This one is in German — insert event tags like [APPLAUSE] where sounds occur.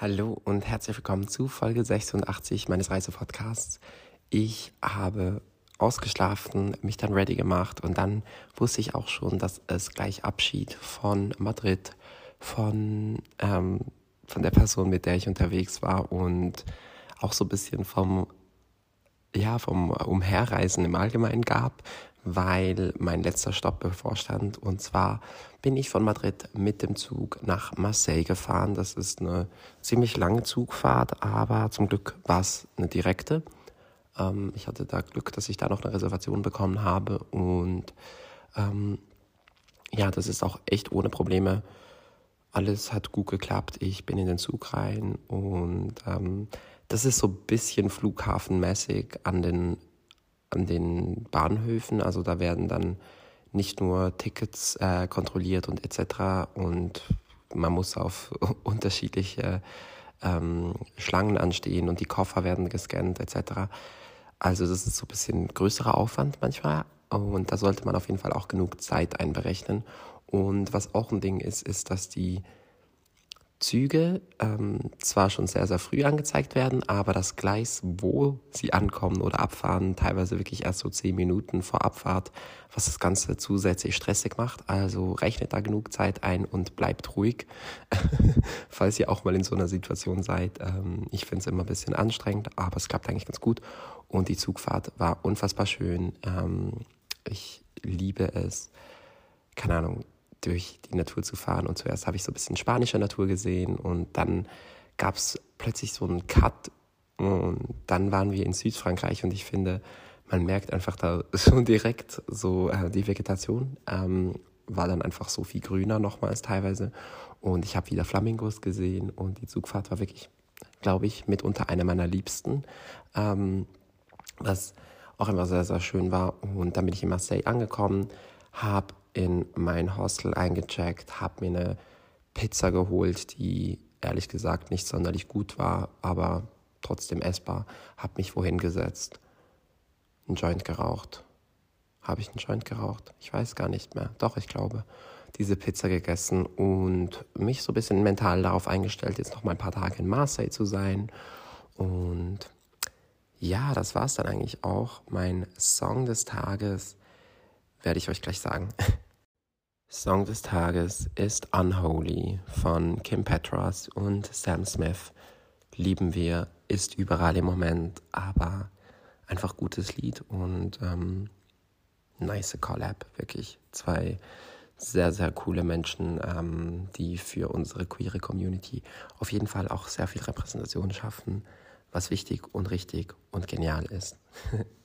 Hallo und herzlich willkommen zu Folge 86 meines Reisepodcasts. Ich habe ausgeschlafen, mich dann ready gemacht und dann wusste ich auch schon, dass es gleich Abschied von Madrid, von, ähm, von der Person, mit der ich unterwegs war und auch so ein bisschen vom, ja, vom Umherreisen im Allgemeinen gab, weil mein letzter Stopp bevorstand. Und zwar bin ich von Madrid mit dem Zug nach Marseille gefahren. Das ist eine ziemlich lange Zugfahrt, aber zum Glück war es eine direkte. Ähm, ich hatte da Glück, dass ich da noch eine Reservation bekommen habe. Und ähm, ja, das ist auch echt ohne Probleme. Alles hat gut geklappt. Ich bin in den Zug rein und ähm, das ist so ein bisschen flughafenmäßig an den an den Bahnhöfen. Also da werden dann nicht nur Tickets äh, kontrolliert und etc. Und man muss auf [LAUGHS] unterschiedliche ähm, Schlangen anstehen und die Koffer werden gescannt etc. Also das ist so ein bisschen größerer Aufwand manchmal und da sollte man auf jeden Fall auch genug Zeit einberechnen. Und was auch ein Ding ist, ist, dass die Züge ähm, zwar schon sehr, sehr früh angezeigt werden, aber das Gleis, wo sie ankommen oder abfahren, teilweise wirklich erst so zehn Minuten vor Abfahrt, was das Ganze zusätzlich stressig macht. Also rechnet da genug Zeit ein und bleibt ruhig, [LAUGHS] falls ihr auch mal in so einer Situation seid. Ähm, ich finde es immer ein bisschen anstrengend, aber es klappt eigentlich ganz gut. Und die Zugfahrt war unfassbar schön. Ähm, ich liebe es. Keine Ahnung, durch die Natur zu fahren. Und zuerst habe ich so ein bisschen spanische Natur gesehen und dann gab es plötzlich so einen Cut und dann waren wir in Südfrankreich und ich finde, man merkt einfach da [LAUGHS] schon direkt so äh, die Vegetation ähm, war dann einfach so viel grüner nochmals teilweise und ich habe wieder Flamingos gesehen und die Zugfahrt war wirklich, glaube ich, mitunter eine meiner liebsten, ähm, was auch immer sehr, sehr schön war und dann bin ich in Marseille angekommen, habe in mein Hostel eingecheckt, habe mir eine Pizza geholt, die ehrlich gesagt nicht sonderlich gut war, aber trotzdem essbar. Habe mich wohin gesetzt, einen Joint geraucht. Habe ich einen Joint geraucht? Ich weiß gar nicht mehr. Doch, ich glaube. Diese Pizza gegessen und mich so ein bisschen mental darauf eingestellt, jetzt noch mal ein paar Tage in Marseille zu sein. Und ja, das war es dann eigentlich auch. Mein Song des Tages werde ich euch gleich sagen. [LAUGHS] Song des Tages ist Unholy von Kim Petras und Sam Smith. Lieben wir, ist überall im Moment, aber einfach gutes Lied und ähm, nice Collab, wirklich. Zwei sehr, sehr coole Menschen, ähm, die für unsere queere Community auf jeden Fall auch sehr viel Repräsentation schaffen, was wichtig und richtig und genial ist. [LAUGHS]